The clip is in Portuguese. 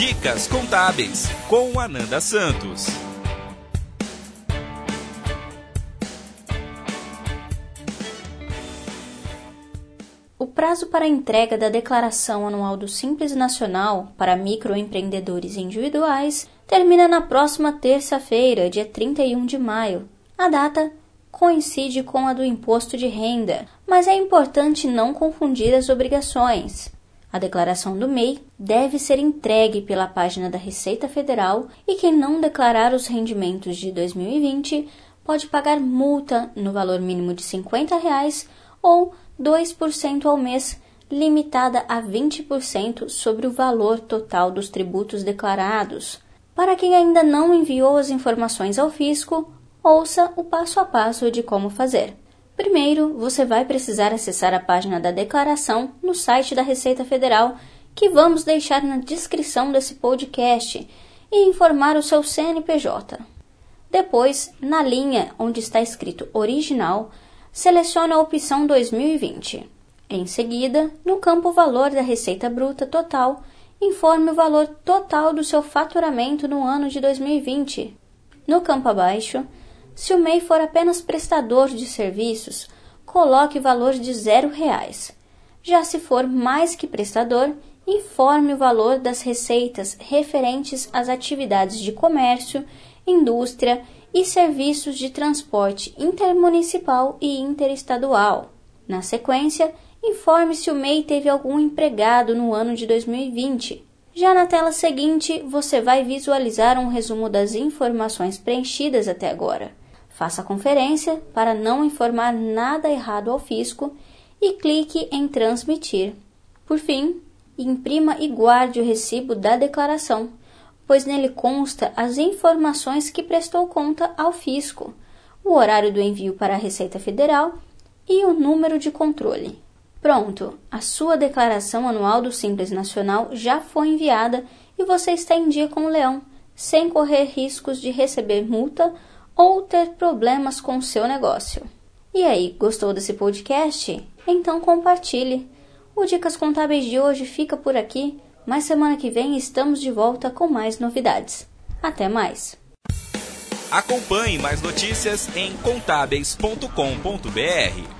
Dicas Contábeis com Ananda Santos. O prazo para a entrega da Declaração Anual do Simples Nacional para microempreendedores individuais termina na próxima terça-feira, dia 31 de maio. A data coincide com a do imposto de renda, mas é importante não confundir as obrigações. A declaração do MEI deve ser entregue pela página da Receita Federal e quem não declarar os rendimentos de 2020 pode pagar multa no valor mínimo de 50 reais ou 2% ao mês, limitada a 20% sobre o valor total dos tributos declarados. Para quem ainda não enviou as informações ao fisco, ouça o passo a passo de como fazer. Primeiro, você vai precisar acessar a página da declaração no site da Receita Federal, que vamos deixar na descrição desse podcast, e informar o seu CNPJ. Depois, na linha onde está escrito Original, selecione a opção 2020. Em seguida, no campo Valor da Receita Bruta Total, informe o valor total do seu faturamento no ano de 2020. No campo abaixo, se o MEI for apenas prestador de serviços, coloque o valor de zero reais. Já se for mais que prestador, informe o valor das receitas referentes às atividades de comércio, indústria e serviços de transporte intermunicipal e interestadual. Na sequência, informe se o MEI teve algum empregado no ano de 2020. Já na tela seguinte, você vai visualizar um resumo das informações preenchidas até agora. Faça a conferência para não informar nada errado ao fisco e clique em transmitir. Por fim, imprima e guarde o recibo da declaração, pois nele consta as informações que prestou conta ao fisco, o horário do envio para a Receita Federal e o número de controle. Pronto, a sua declaração anual do Simples Nacional já foi enviada e você está em dia com o leão, sem correr riscos de receber multa ou ter problemas com o seu negócio. E aí, gostou desse podcast? Então compartilhe. O Dicas Contábeis de hoje fica por aqui, mas semana que vem estamos de volta com mais novidades. Até mais! Acompanhe mais notícias em contábeis.com.br.